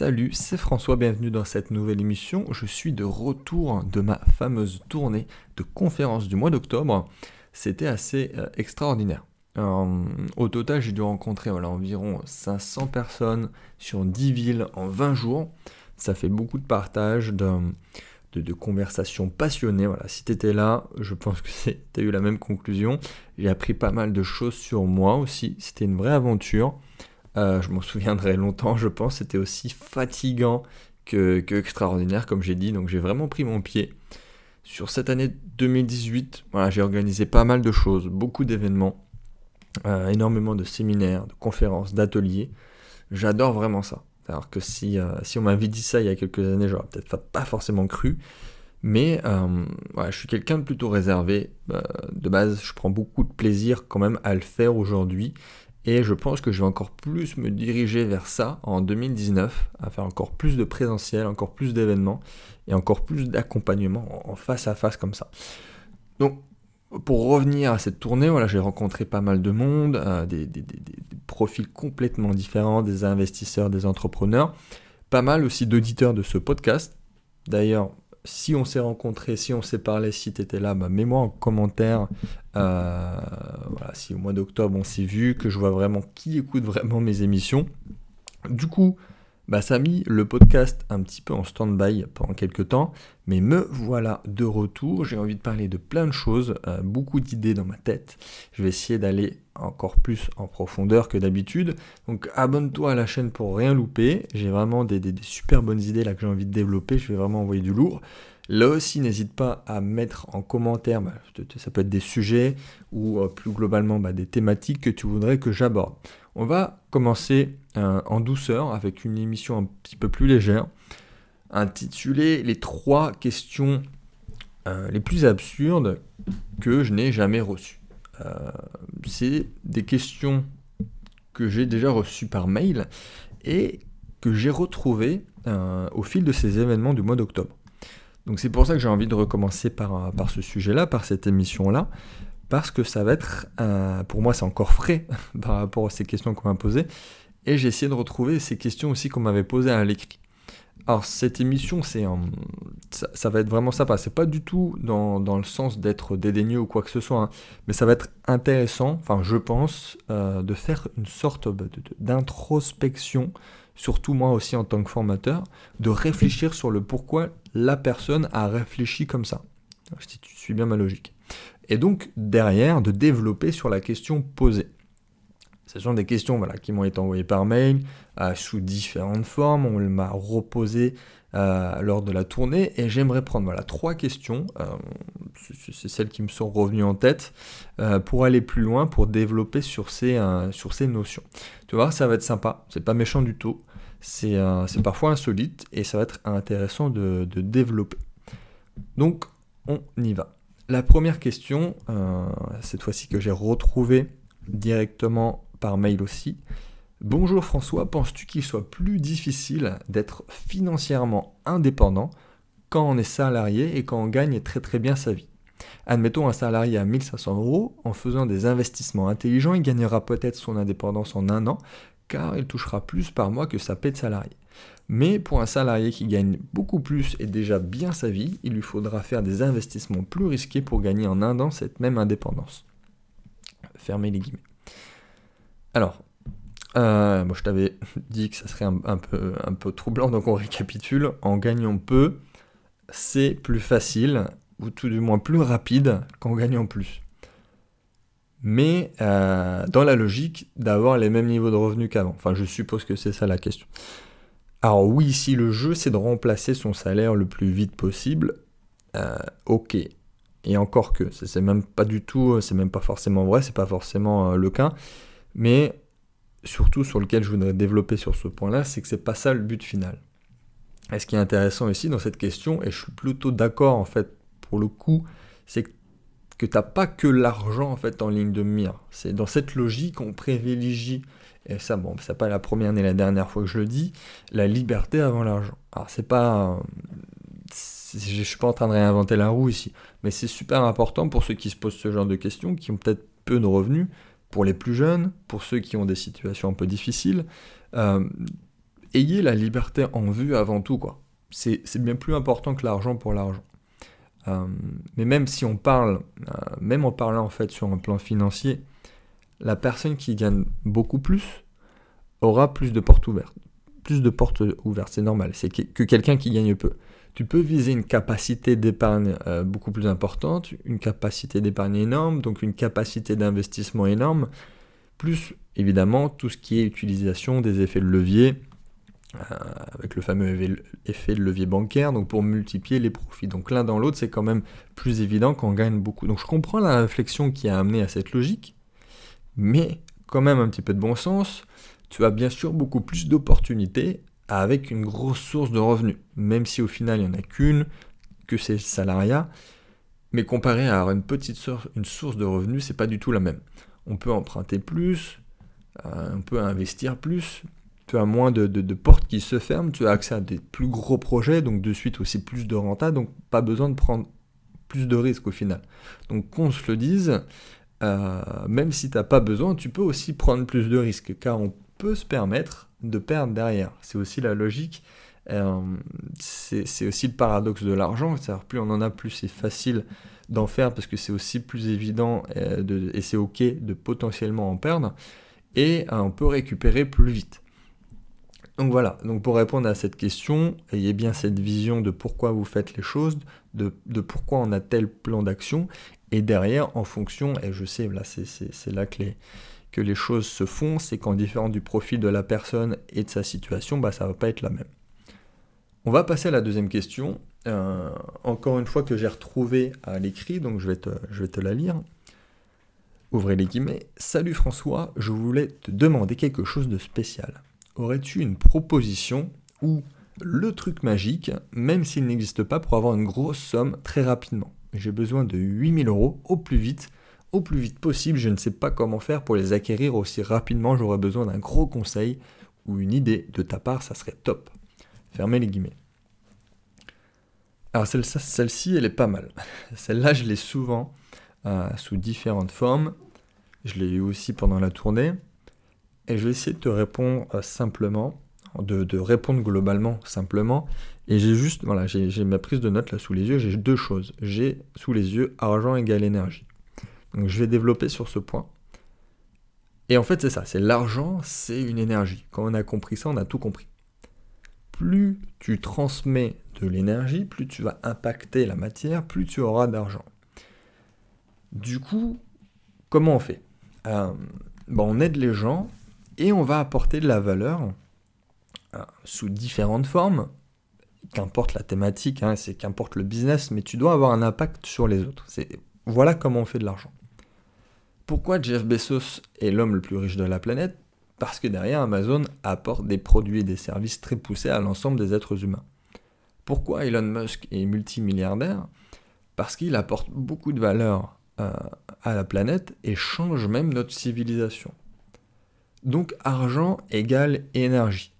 Salut, c'est François, bienvenue dans cette nouvelle émission. Je suis de retour de ma fameuse tournée de conférences du mois d'octobre. C'était assez euh, extraordinaire. Euh, au total, j'ai dû rencontrer environ 500 personnes sur 10 villes en 20 jours. Ça fait beaucoup de partage, de, de, conversations passionnées. Voilà, si tu étais là, je pense que tu as eu la même conclusion. J'ai appris pas mal de choses sur moi aussi. C'était une vraie aventure. Euh, je m'en souviendrai longtemps, je pense. C'était aussi fatigant que, extraordinaire, comme j'ai dit. Donc j'ai vraiment pris mon pied. Sur cette année 2018, voilà, j'ai organisé pas mal de choses, beaucoup d'événements, euh, énormément de séminaires, de conférences, d'ateliers. J'adore vraiment ça. Alors que si, euh, si on m'avait dit ça il y a quelques années, j'aurais peut-être pas forcément cru. Mais je suis quelqu'un de plutôt réservé. de base, je prends beaucoup de plaisir quand même à le faire aujourd'hui. Et je pense que je vais encore plus me diriger vers ça en 2019, à faire encore plus de présentiel, encore plus d'événements et encore plus d'accompagnement en face à face comme ça. Donc, pour revenir à cette tournée, voilà, j'ai rencontré pas mal de monde, euh, des, des, profils complètement différents, des investisseurs, des entrepreneurs, pas mal aussi d'auditeurs de ce podcast. D'ailleurs, si on s'est rencontré, si on s'est parlé, si tu étais là, bah, mets-moi en commentaire. Euh, si au mois d'octobre on s'est vu, que je vois vraiment qui écoute vraiment mes émissions. Du coup, bah, ça a mis le podcast un petit peu en stand-by pendant quelques temps, mais me voilà de retour. J'ai envie de parler de plein de choses, euh, beaucoup d'idées dans ma tête. Je vais essayer d'aller encore plus en profondeur que d'habitude. Donc abonne-toi à la chaîne pour rien louper. J'ai vraiment des, super bonnes idées là que j'ai envie de développer. Je vais vraiment envoyer du lourd. Là aussi, n'hésite pas à mettre en commentaire, bah, ça peut être des sujets ou euh, plus globalement bah, des thématiques que tu voudrais que j'aborde. On va commencer euh, en douceur avec une émission un petit peu plus légère, intitulée Les trois questions euh, les plus absurdes que je n'ai jamais reçues. C'est des questions que j'ai déjà reçues par mail et que j'ai retrouvées au fil de ces événements du mois d'octobre. Donc c'est pour ça que j'ai envie de recommencer par, ce sujet-là, par cette émission-là, parce que ça va être, pour moi c'est encore frais par rapport à ces questions qu'on m'a posées, et j'ai essayé de retrouver ces questions aussi qu'on m'avait posées à l'écrit. Alors cette émission, c'est ça, va être vraiment sympa. C'est pas du tout dans, le sens d'être dédaigneux ou quoi que ce soit, hein. mais ça va être intéressant, enfin je pense, euh, de faire une sorte d'introspection, surtout moi aussi en tant que formateur, de réfléchir sur le pourquoi la personne a réfléchi comme ça. Si tu suis bien ma logique et donc derrière de développer sur la question posée. Ce sont des questions voilà, qui m'ont été envoyées par mail euh, sous différentes formes, on m'a reposé euh, lors de la tournée et j'aimerais prendre voilà, trois questions, euh, c'est celles qui me sont revenues en tête, pour aller plus loin, pour développer sur ces, notions. Tu vois, ça va être sympa, c'est pas méchant du tout, c'est parfois insolite et ça va être intéressant de, développer. Donc on y va. La première question, euh, cette fois-ci que j'ai retrouvée directement par mail aussi. Bonjour François, penses-tu qu'il soit plus difficile d'être financièrement indépendant quand on est salarié et quand on gagne très très bien sa vie? Admettons un salarié à 1500 euros, en faisant des investissements intelligents, il gagnera peut-être son indépendance en un an, car il touchera plus par mois que sa paie de salarié. Mais pour un salarié qui gagne beaucoup plus et déjà bien sa vie, il lui faudra faire des investissements plus risqués pour gagner en un an cette même indépendance. Fermez les guillemets. Alors, euh, moi je t'avais dit que ça serait un peu troublant, donc on récapitule. En gagnant peu, c'est plus facile, ou tout du moins plus rapide qu'en gagnant plus. Mais euh, dans la logique d'avoir les mêmes niveaux de revenus qu'avant. Enfin, je suppose que c'est ça la question. Alors oui, si le jeu c'est de remplacer son salaire le plus vite possible, euh, ok. Et encore que, c'est même pas du tout, c'est même pas forcément vrai, c'est pas forcément euh, le cas. Mais surtout sur lequel je voudrais développer sur ce point-là, c'est que c'est pas ça le but final. Et ce qui est intéressant ici dans cette question, et je suis plutôt d'accord en fait pour le coup, c'est que que tu n'as pas que l'argent en fait en ligne de mire. C'est dans cette logique qu'on privilégie et ça, bon, c'est pas la première ni la dernière fois que je le dis, la liberté avant l'argent. Alors, c'est pas. Je suis pas en train de réinventer la roue ici, mais c'est super important pour ceux qui se posent ce genre de questions, qui ont peut-être peu de revenus, pour les plus jeunes, pour ceux qui ont des situations un peu difficiles. Euh, ayez la liberté en vue avant tout, quoi. C'est bien plus important que l'argent pour l'argent. Euh, mais même si on parle, euh, même en parlant en fait sur un plan financier, la personne qui gagne beaucoup plus aura plus de portes ouvertes. Plus de portes ouvertes, c'est normal. C'est que, quelqu'un qui gagne peu. Tu peux viser une capacité d'épargne euh, beaucoup plus importante, une capacité d'épargne énorme, donc une capacité d'investissement énorme, plus évidemment tout ce qui est utilisation des effets de levier, euh, avec le fameux effet de levier bancaire, donc pour multiplier les profits. Donc l'un dans l'autre, c'est quand même plus évident qu'on gagne beaucoup. Donc je comprends la réflexion qui a amené à cette logique, mais quand même un petit peu de bon sens, tu as bien sûr beaucoup plus d'opportunités avec une grosse source de revenus, même si au final il n'y en a qu'une, que c'est le salariat, mais comparé à une petite source, une source de revenus, c'est pas du tout la même. On peut emprunter plus, euh, on peut investir plus, tu as moins de, portes qui se ferment, tu as accès à des plus gros projets, donc de suite aussi plus de renta, donc pas besoin de prendre plus de risques au final. Donc qu'on se le dise, euh, même si tu n'as pas besoin, tu peux aussi prendre plus de risques, car on peut se permettre de perdre derrière. C'est aussi la logique, euh, c'est aussi le paradoxe de l'argent, c'est-à-dire plus on en a, plus c'est facile d'en faire, parce que c'est aussi plus évident euh, et c'est ok de potentiellement en perdre, et on peut récupérer plus vite. Donc voilà, donc pour répondre à cette question, ayez bien cette vision de pourquoi vous faites les choses, de, pourquoi on a tel plan d'action, et derrière, en fonction, et je sais, là c'est là que les, que les choses se font, c'est qu'en différent du profil de la personne et de sa situation, bah, ça ne va pas être la même. On va passer à la deuxième question, euh, encore une fois que j'ai retrouvé à l'écrit, donc je vais, te, je vais te la lire. Ouvrez les guillemets. Salut François, je voulais te demander quelque chose de spécial aurais-tu une proposition ou le truc magique, même s'il n'existe pas, pour avoir une grosse somme très rapidement? J'ai besoin de 8000 euros au plus vite, au plus vite possible. Je ne sais pas comment faire pour les acquérir aussi rapidement. J'aurais besoin d'un gros conseil ou une idée de ta part, ça serait top. Fermez les guillemets. Alors celle-ci, elle est pas mal. Celle-là, je l'ai souvent euh, sous différentes formes. Je l'ai eu aussi pendant la tournée. Et je vais essayer de te répondre euh, simplement, de, répondre globalement simplement. Et j'ai juste, voilà, j'ai ma prise de notes là sous les yeux, j'ai deux choses. J'ai sous les yeux argent égale énergie. Donc je vais développer sur ce point. Et en fait c'est ça, c'est l'argent, c'est une énergie. Quand on a compris ça, on a tout compris. Plus tu transmets de l'énergie, plus tu vas impacter la matière, plus tu auras d'argent. Du coup, comment on fait? Euh, ben, On aide les gens et on va apporter de la valeur euh, sous différentes formes, qu'importe la thématique, hein, c'est qu'importe le business, mais tu dois avoir un impact sur les autres. voilà comment on fait de l'argent. Pourquoi Jeff Bezos est l'homme le plus riche de la planète? Parce que derrière Amazon apporte des produits et des services très poussés à l'ensemble des êtres humains. Pourquoi Elon Musk est multimilliardaire? Parce qu'il apporte beaucoup de valeur euh, à la planète et change même notre civilisation. Donc argent égale énergie.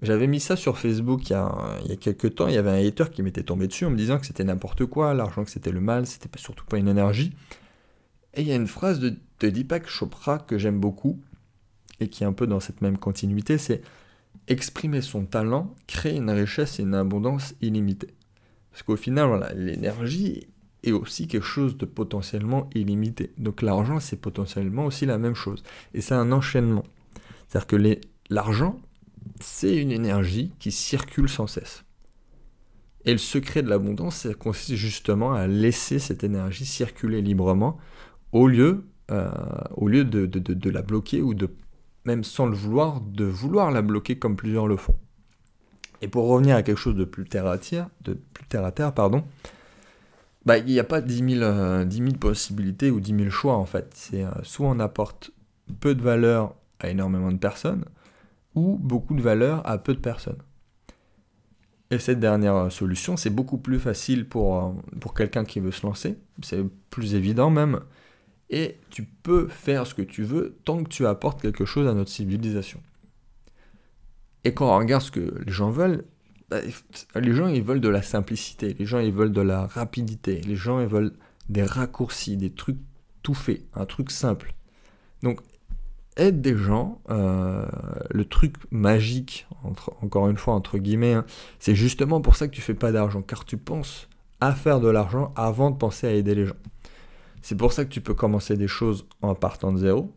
J'avais mis ça sur Facebook il y, a, quelques temps, il y avait un hater qui m'était tombé dessus en me disant que c'était n'importe quoi, l'argent que c'était le mal, c'était surtout pas une énergie. Et il y a une phrase de, de Deepak Chopra que j'aime beaucoup, et qui est un peu dans cette même continuité, c'est exprimer son talent, créer une richesse et une abondance illimitée. Parce qu'au final, voilà, l'énergie est aussi quelque chose de potentiellement illimité. Donc l'argent, c'est potentiellement aussi la même chose. Et c'est un enchaînement. C'est-à-dire que l'argent, c'est une énergie qui circule sans cesse. Et le secret de l'abondance, ça consiste justement à laisser cette énergie circuler librement au lieu, euh, au lieu de, de, la bloquer ou de, même sans le vouloir, de vouloir la bloquer comme plusieurs le font. Et pour revenir à quelque chose de plus terre à terre, de plus terre à terre, pardon, bah, il n'y a pas 10 000, euh, possibilités ou 10 000 choix en fait. C'est euh, soit on apporte peu de valeur à énormément de personnes, ou beaucoup de valeur à peu de personnes. Et cette dernière euh, solution, c'est beaucoup plus facile pour, pour quelqu'un qui veut se lancer, c'est plus évident même, et tu peux faire ce que tu veux tant que tu apportes quelque chose à notre civilisation. Et quand on regarde ce que les gens veulent, bah, les gens ils veulent de la simplicité, les gens ils veulent de la rapidité, les gens ils veulent des raccourcis, des trucs tout faits, un truc simple. Donc aide des gens. Euh, le truc magique, encore une fois, entre guillemets, hein, c'est justement pour ça que tu fais pas d'argent, car tu penses à faire de l'argent avant de penser à aider les gens. C'est pour ça que tu peux commencer des choses en partant de zéro,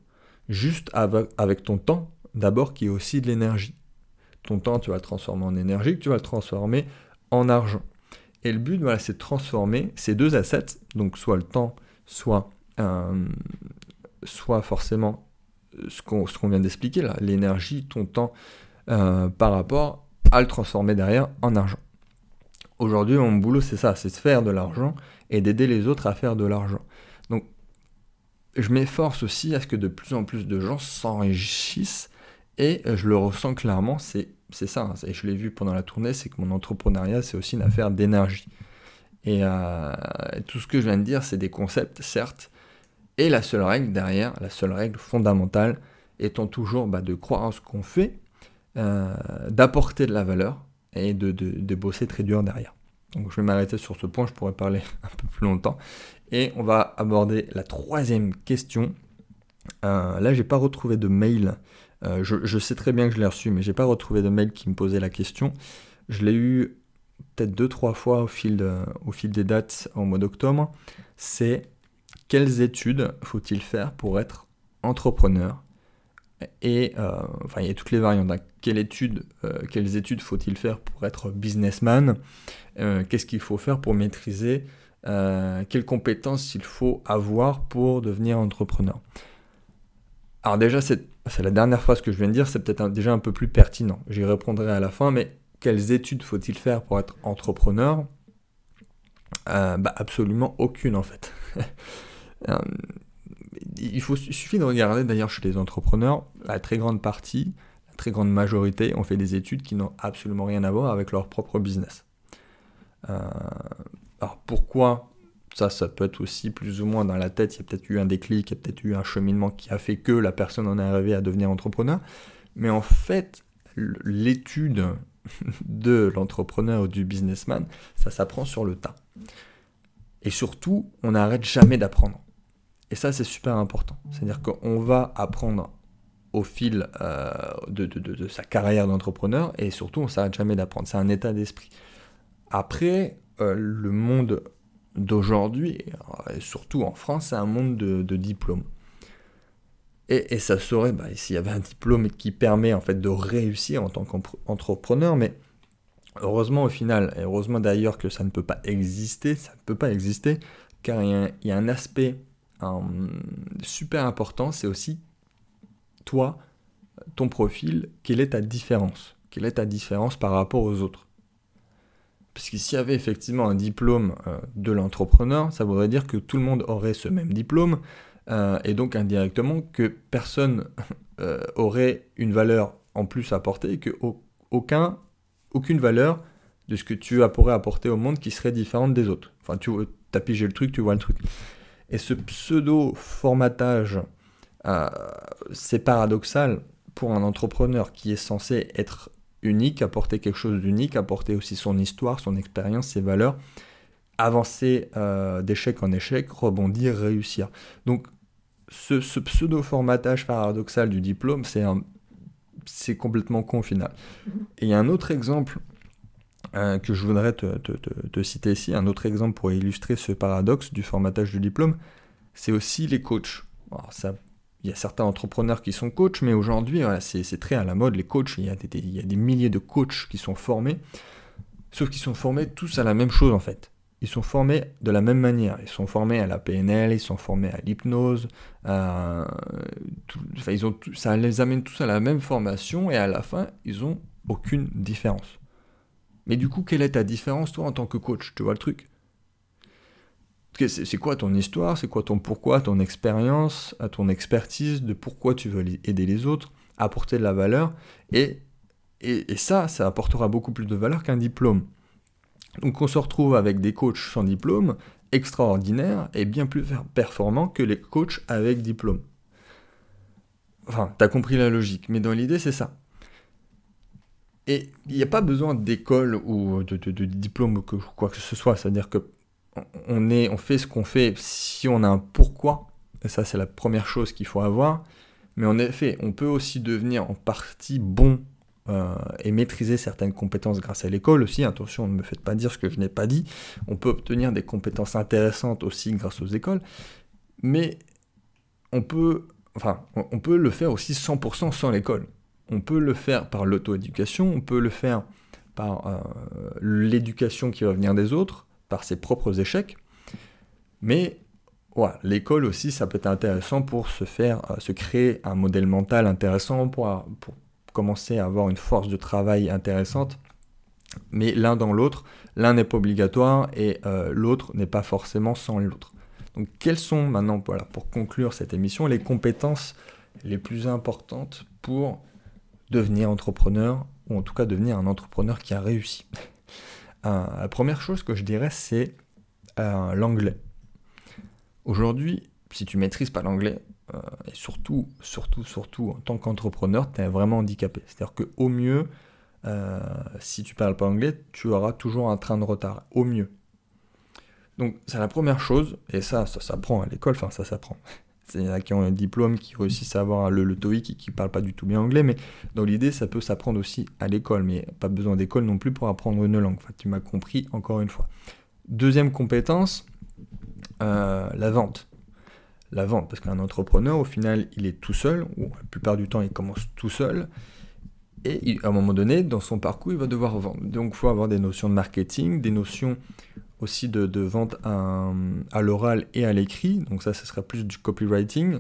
juste avec, avec ton temps, d'abord, qui est aussi de l'énergie. Ton temps, tu vas le transformer en énergie, tu vas le transformer en argent. Et le but, voilà, c'est de transformer ces deux assets, donc soit le temps, soit, euh, soit forcément ce qu'on vient d'expliquer là, l'énergie, ton temps, euh, par rapport à le transformer derrière en argent. Aujourd'hui, mon boulot, c'est ça, c'est de faire de l'argent et d'aider les autres à faire de l'argent. Donc, je m'efforce aussi à ce que de plus en plus de gens s'enrichissent et je le ressens clairement, c'est ça, hein, et je l'ai vu pendant la tournée, c'est que mon entrepreneuriat, c'est aussi une affaire d'énergie. Et euh, tout ce que je viens de dire, c'est des concepts, certes, et la seule règle derrière, la seule règle fondamentale, étant toujours bah, de croire en ce qu'on fait, euh, d'apporter de la valeur et de, de, bosser très dur derrière. Donc je vais m'arrêter sur ce point, je pourrais parler un peu plus longtemps. Et on va aborder la troisième question. Euh, là, j'ai pas retrouvé de mail. Euh, je, sais très bien que je l'ai reçu, mais j'ai pas retrouvé de mail qui me posait la question. Je l'ai eu peut-être deux, trois fois au fil, au fil des dates au mois d'octobre. C'est quelles études faut-il faire pour être entrepreneur? Et euh, enfin il y a toutes les variantes. Hein. Quelle euh, quelles études faut-il faire pour être businessman? Qu'est-ce qu'il faut faire pour maîtriser Quelles compétences il faut avoir pour devenir entrepreneur? Alors déjà c'est la dernière phrase que je viens de dire, c'est peut-être déjà un peu plus pertinent. J'y répondrai à la fin, mais quelles études faut-il faire pour être entrepreneur? Bah, absolument aucune en fait. Euh, il, suffit de regarder d'ailleurs chez les entrepreneurs, la très grande partie, la très grande majorité ont fait des études qui n'ont absolument rien à voir avec leur propre business. Euh, alors pourquoi ça, ça peut être aussi plus ou moins dans la tête, il y a peut-être eu un déclic, il y a peut-être eu un cheminement qui a fait que la personne en est arrivée à devenir entrepreneur. Mais en fait, l'étude de l'entrepreneur ou du businessman, ça s'apprend sur le tas. Et surtout, on n'arrête jamais d'apprendre. Et ça, c'est super important. C'est-à-dire qu'on va apprendre au fil euh, de, sa carrière d'entrepreneur et surtout, on s'arrête jamais d'apprendre. C'est un état d'esprit. Après, euh, le monde d'aujourd'hui, et surtout en France, c'est un monde de, diplômes. Et, ça serait, bah, s'il y avait un diplôme qui permet en fait de réussir en tant qu'entrepreneur, mais heureusement au final, et heureusement d'ailleurs que ça ne peut pas exister, ça ne peut pas exister, car il y a un aspect super important, c'est aussi toi, ton profil, quelle est ta différence? Quelle est ta différence par rapport aux autres? Parce que s'il y avait effectivement un diplôme euh, de l'entrepreneur, ça voudrait dire que tout le monde aurait ce même diplôme, euh, et donc indirectement que personne euh, aurait une valeur en plus à apporter, et que aucun, aucune valeur de ce que tu pourrais apporter au monde qui serait différente des autres. Enfin, tu as pigé le truc, tu vois le truc. Et ce pseudo-formatage, euh, c'est paradoxal pour un entrepreneur qui est censé être unique, apporter quelque chose d'unique, apporter aussi son histoire, son expérience, ses valeurs, avancer euh, d'échec en échec, rebondir, réussir. Donc ce, pseudo-formatage paradoxal du diplôme, c'est c'est complètement con au final. Mm-hmm. Et il y a un autre exemple euh, que je voudrais te, citer ici, un autre exemple pour illustrer ce paradoxe du formatage du diplôme, c'est aussi les coachs. Il y a certains entrepreneurs qui sont coachs, mais aujourd'hui, c'est très à la mode, les coachs, il y, a des, milliers de coachs qui sont formés, sauf qu'ils sont formés tous à la même chose en fait. Ils sont formés de la même manière. Ils sont formés à la PNL, ils sont formés à l'hypnose. ils ont ça les amène tous à la même formation et à la fin, ils ont aucune différence. Mais du coup, quelle est ta différence, toi, en tant que coach? Tu vois le truc? C'est quoi ton histoire C'est quoi ton pourquoi, ton expérience, ton expertise de pourquoi tu veux aider les autres, apporter de la valeur et, ça, ça apportera beaucoup plus de valeur qu'un diplôme. Donc on se retrouve avec des coachs sans diplôme extraordinaires et bien plus performants que les coachs avec diplôme. Enfin, t'as compris la logique, mais dans l'idée, c'est ça. Et il n'y a pas besoin d'école ou de, diplôme ou quoi que ce soit. C'est-à-dire que on, est, on fait ce qu'on fait si on a un pourquoi. Et ça, c'est la première chose qu'il faut avoir. Mais en effet, on peut aussi devenir en partie bon euh, et maîtriser certaines compétences grâce à l'école aussi. Attention, ne me faites pas dire ce que je n'ai pas dit. On peut obtenir des compétences intéressantes aussi grâce aux écoles. Mais on peut, enfin, on peut le faire aussi 100% sans l'école. On peut le faire par l'auto-éducation, on peut le faire par euh, l'éducation qui va venir des autres, par ses propres échecs. Mais l'école aussi, ça peut être intéressant pour se faire, euh, se créer un modèle mental intéressant, pour, pour commencer à avoir une force de travail intéressante. Mais l'un dans l'autre, l'un n'est pas obligatoire et euh, l'autre n'est pas forcément sans l'autre. Donc quelles sont maintenant, pour conclure cette émission, les compétences les plus importantes pour devenir entrepreneur, ou en tout cas devenir un entrepreneur qui a réussi? Euh, La première chose que je dirais, c'est euh, l'anglais. Aujourd'hui, si tu maîtrises pas l'anglais, euh, et surtout, surtout, surtout en tant qu'entrepreneur, tu es vraiment handicapé. C'est-à-dire qu'au mieux, si tu parles pas anglais, tu auras toujours un train de retard. Au mieux. Donc c'est la première chose, et ça, ça s'apprend à l'école, enfin ça s'apprend. Qui ont un diplôme, qui réussissent à avoir le, le TOEIC et qui ne parlent pas du tout bien anglais, mais dans l'idée, ça peut s'apprendre aussi à l'école, mais pas besoin d'école non plus pour apprendre une langue. Enfin, tu m'as compris encore une fois. Deuxième compétence, euh, la vente. La vente, parce qu'un entrepreneur, au final, il est tout seul, ou la plupart du temps, il commence tout seul, et à un moment donné, dans son parcours, il va devoir vendre. Donc, il faut avoir des notions de marketing, des notions aussi de, vente à, l'oral et à l'écrit. Donc ça, ce sera plus du copywriting.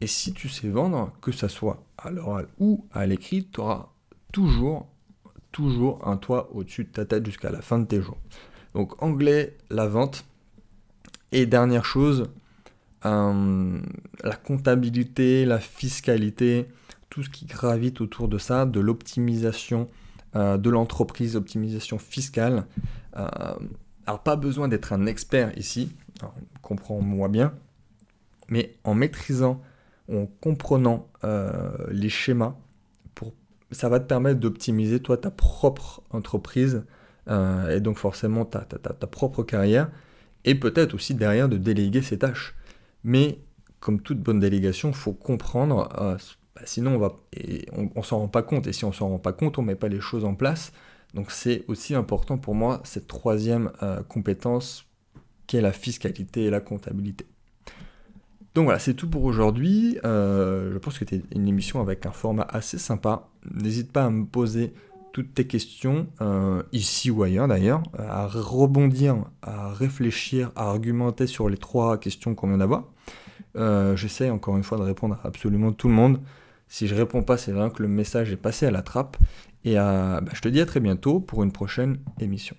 Et si tu sais vendre, que ce soit à l'oral ou à l'écrit, tu auras toujours, toujours un toit au-dessus de ta tête jusqu'à la fin de tes jours. Donc anglais, la vente. Et dernière chose, la comptabilité, la fiscalité, tout ce qui gravite autour de ça, de l'optimisation euh, de l'entreprise, optimisation fiscale. Euh, alors pas besoin d'être un expert ici, comprends-moi bien, mais en maîtrisant, en comprenant euh, les schémas, pour, ça va te permettre d'optimiser toi ta propre entreprise euh, et donc forcément ta, propre carrière et peut-être aussi derrière de déléguer ses tâches. Mais comme toute bonne délégation, il faut comprendre, euh, bah, sinon on va, on, on s'en rend pas compte et si on s'en rend pas compte, on met pas les choses en place donc c'est aussi important pour moi cette troisième euh, compétence qui est la fiscalité et la comptabilité. Donc voilà, c'est tout pour aujourd'hui. Euh, je pense que c'était une émission avec un format assez sympa. N'hésite pas à me poser toutes tes questions, euh, ici ou ailleurs d'ailleurs, à rebondir, à réfléchir, à argumenter sur les trois questions qu'on vient d'avoir. J'essaie encore une fois de répondre à absolument tout le monde. Si je réponds pas, c'est vraiment que le message est passé à la trappe. Et bah, je te dis à très bientôt pour une prochaine émission.